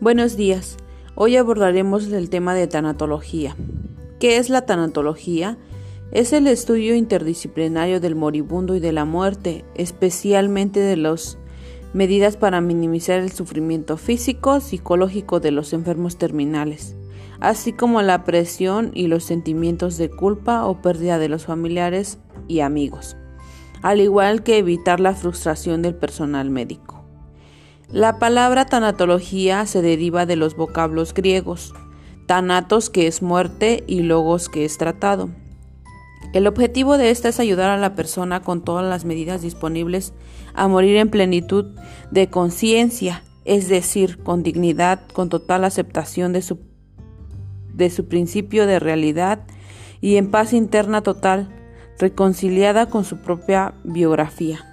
Buenos días. Hoy abordaremos el tema de tanatología. ¿Qué es la tanatología? Es el estudio interdisciplinario del moribundo y de la muerte, especialmente de las medidas para minimizar el sufrimiento físico, psicológico de los enfermos terminales, así como la presión y los sentimientos de culpa o pérdida de los familiares y amigos, al igual que evitar la frustración del personal médico. La palabra tanatología se deriva de los vocablos griegos, tanatos que es muerte y logos que es tratado. El objetivo de esta es ayudar a la persona con todas las medidas disponibles a morir en plenitud de conciencia, es decir, con dignidad, con total aceptación de su, de su principio de realidad y en paz interna total, reconciliada con su propia biografía.